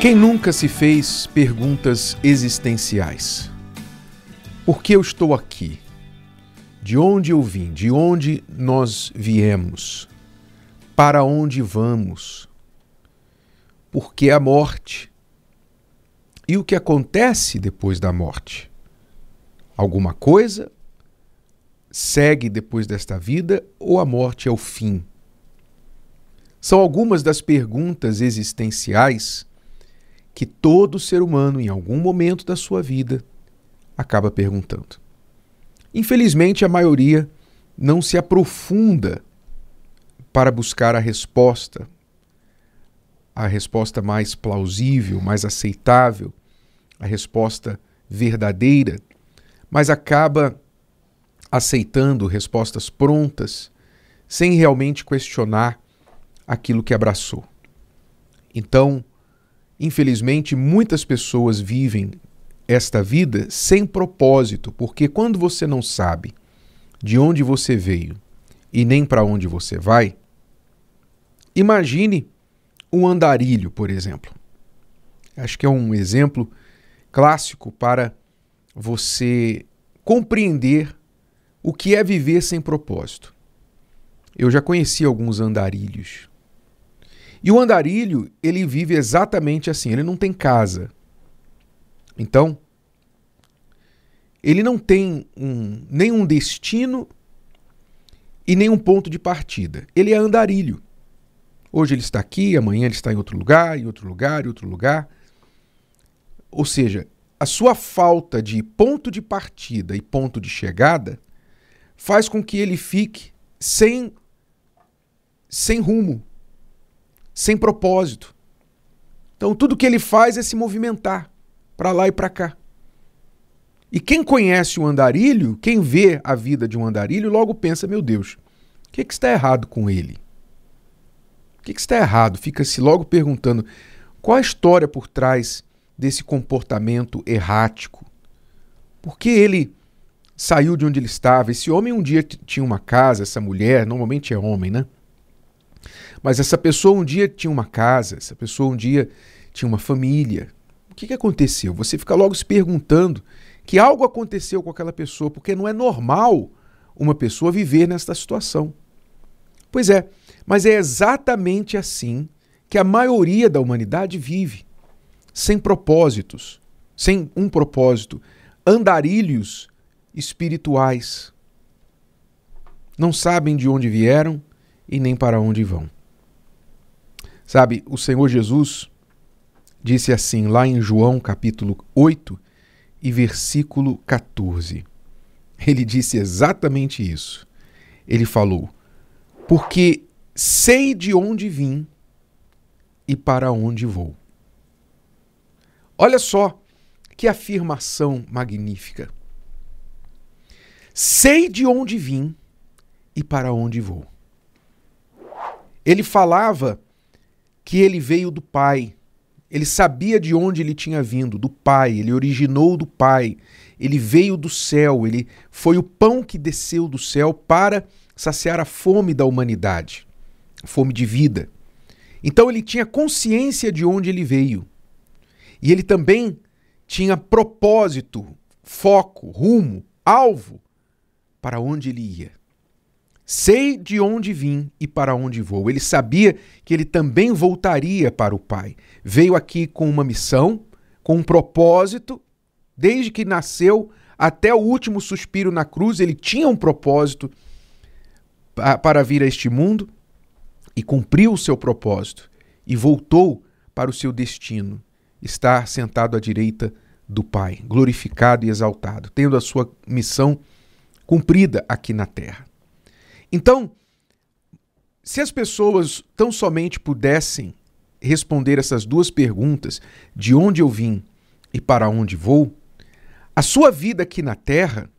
Quem nunca se fez perguntas existenciais? Por que eu estou aqui? De onde eu vim? De onde nós viemos? Para onde vamos? Por que a morte? E o que acontece depois da morte? Alguma coisa segue depois desta vida ou a morte é o fim? São algumas das perguntas existenciais que todo ser humano, em algum momento da sua vida, acaba perguntando. Infelizmente, a maioria não se aprofunda para buscar a resposta, a resposta mais plausível, mais aceitável, a resposta verdadeira, mas acaba aceitando respostas prontas, sem realmente questionar aquilo que abraçou. Então, Infelizmente, muitas pessoas vivem esta vida sem propósito, porque quando você não sabe de onde você veio e nem para onde você vai, imagine um andarilho, por exemplo. Acho que é um exemplo clássico para você compreender o que é viver sem propósito. Eu já conheci alguns andarilhos e o andarilho, ele vive exatamente assim, ele não tem casa. Então, ele não tem um, nenhum destino e nenhum ponto de partida. Ele é andarilho. Hoje ele está aqui, amanhã ele está em outro lugar, em outro lugar, em outro lugar. Ou seja, a sua falta de ponto de partida e ponto de chegada faz com que ele fique sem sem rumo, sem propósito. Então tudo que ele faz é se movimentar para lá e para cá. E quem conhece o andarilho, quem vê a vida de um andarilho, logo pensa: meu Deus, o que, que está errado com ele? O que, que está errado? Fica-se logo perguntando qual a história por trás desse comportamento errático. Por que ele saiu de onde ele estava? Esse homem um dia tinha uma casa, essa mulher, normalmente é homem, né? Mas essa pessoa um dia tinha uma casa, essa pessoa um dia tinha uma família. O que, que aconteceu? Você fica logo se perguntando que algo aconteceu com aquela pessoa, porque não é normal uma pessoa viver nesta situação. Pois é, mas é exatamente assim que a maioria da humanidade vive, sem propósitos, sem um propósito, andarilhos espirituais. Não sabem de onde vieram e nem para onde vão. Sabe, o Senhor Jesus disse assim lá em João capítulo 8 e versículo 14. Ele disse exatamente isso. Ele falou: Porque sei de onde vim e para onde vou. Olha só que afirmação magnífica. Sei de onde vim e para onde vou. Ele falava que ele veio do Pai. Ele sabia de onde ele tinha vindo, do Pai, ele originou do Pai, ele veio do céu, ele foi o pão que desceu do céu para saciar a fome da humanidade, a fome de vida. Então ele tinha consciência de onde ele veio. E ele também tinha propósito, foco, rumo, alvo para onde ele ia. Sei de onde vim e para onde vou. Ele sabia que ele também voltaria para o Pai. Veio aqui com uma missão, com um propósito. Desde que nasceu até o último suspiro na cruz, ele tinha um propósito para vir a este mundo e cumpriu o seu propósito e voltou para o seu destino, estar sentado à direita do Pai, glorificado e exaltado, tendo a sua missão cumprida aqui na terra. Então, se as pessoas tão somente pudessem responder essas duas perguntas, de onde eu vim e para onde vou, a sua vida aqui na Terra,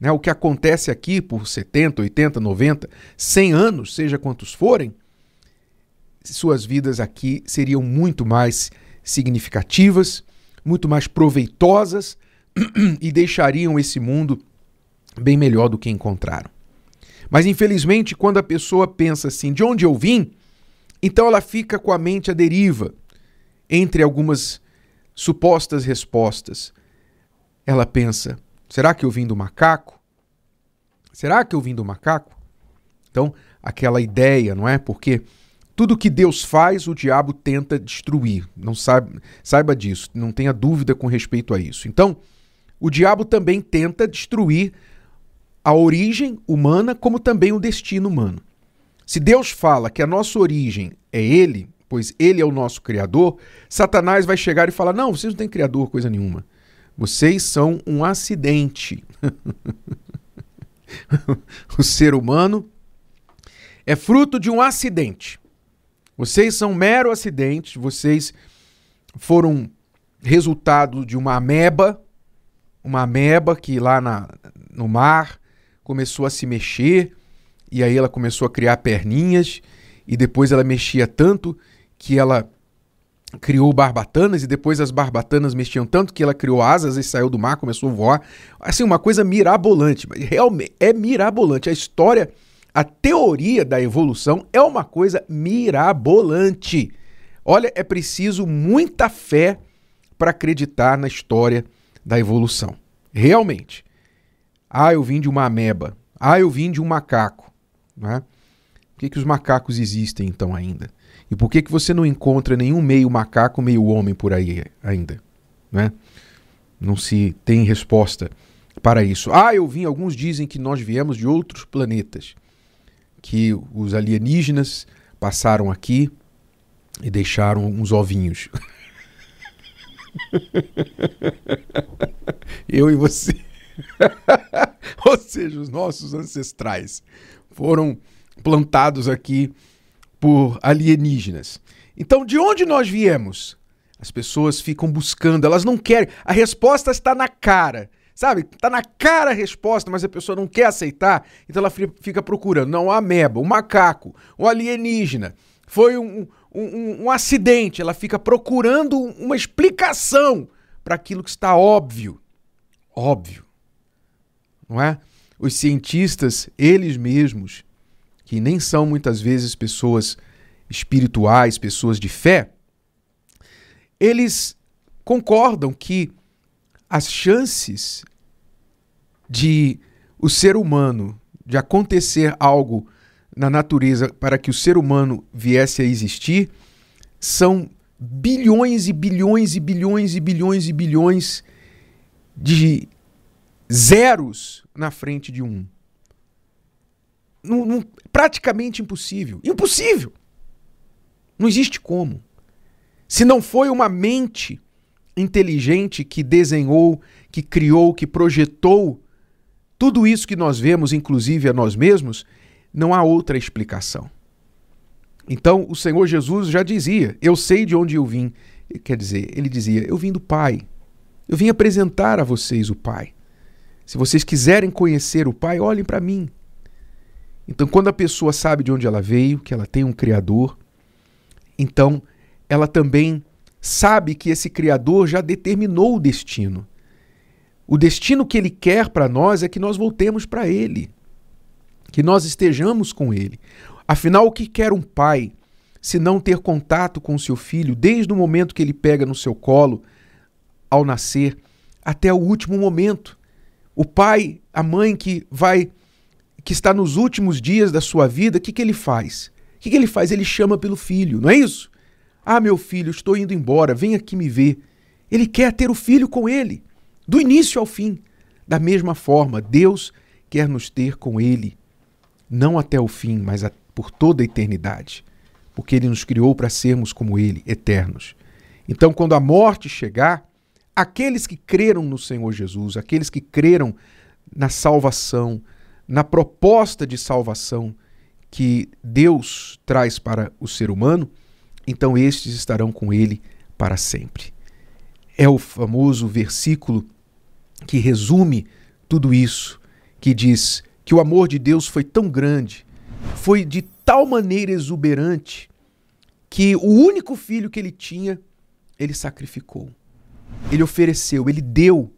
né, o que acontece aqui por 70, 80, 90, 100 anos, seja quantos forem, suas vidas aqui seriam muito mais significativas, muito mais proveitosas e deixariam esse mundo bem melhor do que encontraram. Mas infelizmente, quando a pessoa pensa assim, de onde eu vim, então ela fica com a mente à deriva. entre algumas supostas respostas, ela pensa: será que eu vim do macaco? Será que eu vim do macaco? Então, aquela ideia, não é? Porque tudo que Deus faz, o diabo tenta destruir. Não sabe, saiba disso, não tenha dúvida com respeito a isso. Então, o diabo também tenta destruir a origem humana, como também o destino humano. Se Deus fala que a nossa origem é Ele, pois Ele é o nosso Criador, Satanás vai chegar e falar: não, vocês não têm Criador, coisa nenhuma. Vocês são um acidente. o ser humano é fruto de um acidente. Vocês são mero acidente, vocês foram resultado de uma ameba, uma ameba que lá na, no mar começou a se mexer e aí ela começou a criar perninhas e depois ela mexia tanto que ela criou barbatanas e depois as barbatanas mexiam tanto que ela criou asas e saiu do mar, começou a voar. Assim, uma coisa mirabolante. Realmente é mirabolante. A história, a teoria da evolução é uma coisa mirabolante. Olha, é preciso muita fé para acreditar na história da evolução. Realmente. Ah, eu vim de uma ameba. Ah, eu vim de um macaco. Né? Por que, que os macacos existem então ainda? E por que, que você não encontra nenhum meio macaco, meio homem por aí ainda? Né? Não se tem resposta para isso. Ah, eu vim, alguns dizem que nós viemos de outros planetas, que os alienígenas passaram aqui e deixaram uns ovinhos. eu e você. Ou seja, os nossos ancestrais foram plantados aqui por alienígenas. Então, de onde nós viemos? As pessoas ficam buscando, elas não querem. A resposta está na cara. Sabe? Está na cara a resposta, mas a pessoa não quer aceitar, então ela fica procurando. Não, a ameba, o macaco, o alienígena. Foi um, um, um acidente. Ela fica procurando uma explicação para aquilo que está óbvio. Óbvio. Não é? Os cientistas, eles mesmos, que nem são muitas vezes pessoas espirituais, pessoas de fé, eles concordam que as chances de o ser humano, de acontecer algo na natureza para que o ser humano viesse a existir, são bilhões e bilhões e bilhões e bilhões e bilhões de zeros na frente de um praticamente impossível. Impossível! Não existe como. Se não foi uma mente inteligente que desenhou, que criou, que projetou tudo isso que nós vemos, inclusive a nós mesmos, não há outra explicação. Então o Senhor Jesus já dizia: Eu sei de onde eu vim. Quer dizer, ele dizia: Eu vim do Pai. Eu vim apresentar a vocês o Pai. Se vocês quiserem conhecer o Pai, olhem para mim. Então, quando a pessoa sabe de onde ela veio, que ela tem um Criador, então ela também sabe que esse Criador já determinou o destino. O destino que ele quer para nós é que nós voltemos para ele, que nós estejamos com ele. Afinal, o que quer um pai se não ter contato com seu filho desde o momento que ele pega no seu colo ao nascer até o último momento? O pai, a mãe que vai que está nos últimos dias da sua vida, o que, que ele faz? O que, que ele faz? Ele chama pelo filho, não é isso? Ah, meu filho, estou indo embora, vem aqui me ver. Ele quer ter o filho com ele, do início ao fim. Da mesma forma, Deus quer nos ter com ele, não até o fim, mas a, por toda a eternidade, porque ele nos criou para sermos como ele, eternos. Então, quando a morte chegar, aqueles que creram no Senhor Jesus, aqueles que creram na salvação, na proposta de salvação que Deus traz para o ser humano, então estes estarão com ele para sempre. É o famoso versículo que resume tudo isso, que diz que o amor de Deus foi tão grande, foi de tal maneira exuberante, que o único filho que ele tinha, ele sacrificou. Ele ofereceu, ele deu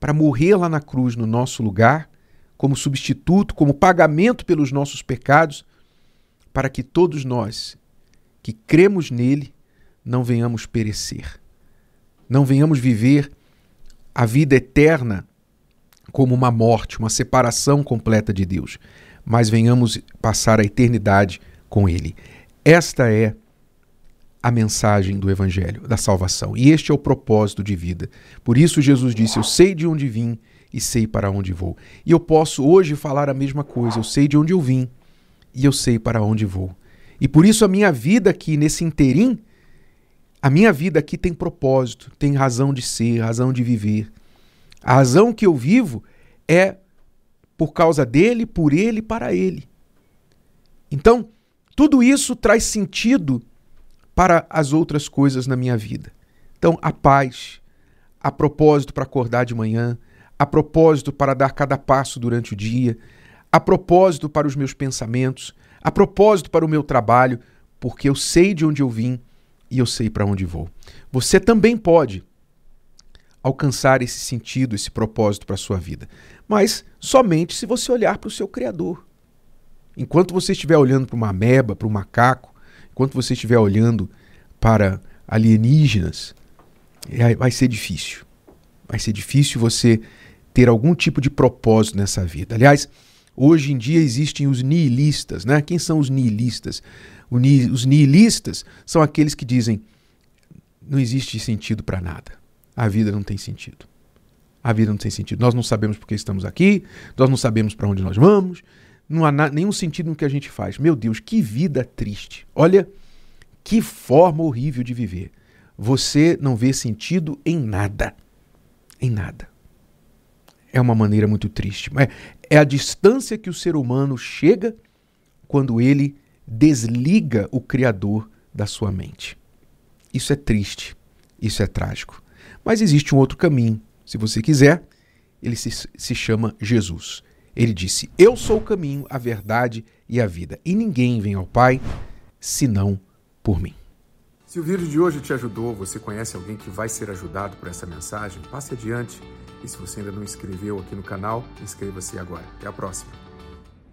para morrer lá na cruz no nosso lugar como substituto, como pagamento pelos nossos pecados, para que todos nós que cremos nele não venhamos perecer. Não venhamos viver a vida eterna como uma morte, uma separação completa de Deus, mas venhamos passar a eternidade com Ele. Esta é a mensagem do Evangelho, da salvação. E este é o propósito de vida. Por isso, Jesus disse: Eu sei de onde vim e sei para onde vou. E eu posso hoje falar a mesma coisa. Eu sei de onde eu vim e eu sei para onde vou. E por isso, a minha vida aqui, nesse interim, a minha vida aqui tem propósito, tem razão de ser, razão de viver. A razão que eu vivo é por causa dele, por ele, para ele. Então, tudo isso traz sentido para as outras coisas na minha vida. Então, a paz, a propósito para acordar de manhã, a propósito para dar cada passo durante o dia, a propósito para os meus pensamentos, a propósito para o meu trabalho, porque eu sei de onde eu vim e eu sei para onde vou. Você também pode alcançar esse sentido, esse propósito para a sua vida, mas somente se você olhar para o seu Criador. Enquanto você estiver olhando para uma ameba, para um macaco, enquanto você estiver olhando para alienígenas, é, vai ser difícil. Vai ser difícil você ter algum tipo de propósito nessa vida. Aliás, hoje em dia existem os nihilistas, né? Quem são os nihilistas? Os nihilistas são aqueles que dizem não existe sentido para nada. A vida não tem sentido. A vida não tem sentido. Nós não sabemos por que estamos aqui, nós não sabemos para onde nós vamos, não há nenhum sentido no que a gente faz. Meu Deus, que vida triste. Olha que forma horrível de viver. Você não vê sentido em nada. Em nada. É uma maneira muito triste. É, é a distância que o ser humano chega quando ele desliga o Criador da sua mente. Isso é triste. Isso é trágico. Mas existe um outro caminho. Se você quiser, ele se, se chama Jesus. Ele disse: Eu sou o caminho, a verdade e a vida, e ninguém vem ao Pai senão por mim. Se o vídeo de hoje te ajudou, você conhece alguém que vai ser ajudado por essa mensagem, passe adiante. E se você ainda não inscreveu aqui no canal, inscreva-se agora. Até a próxima.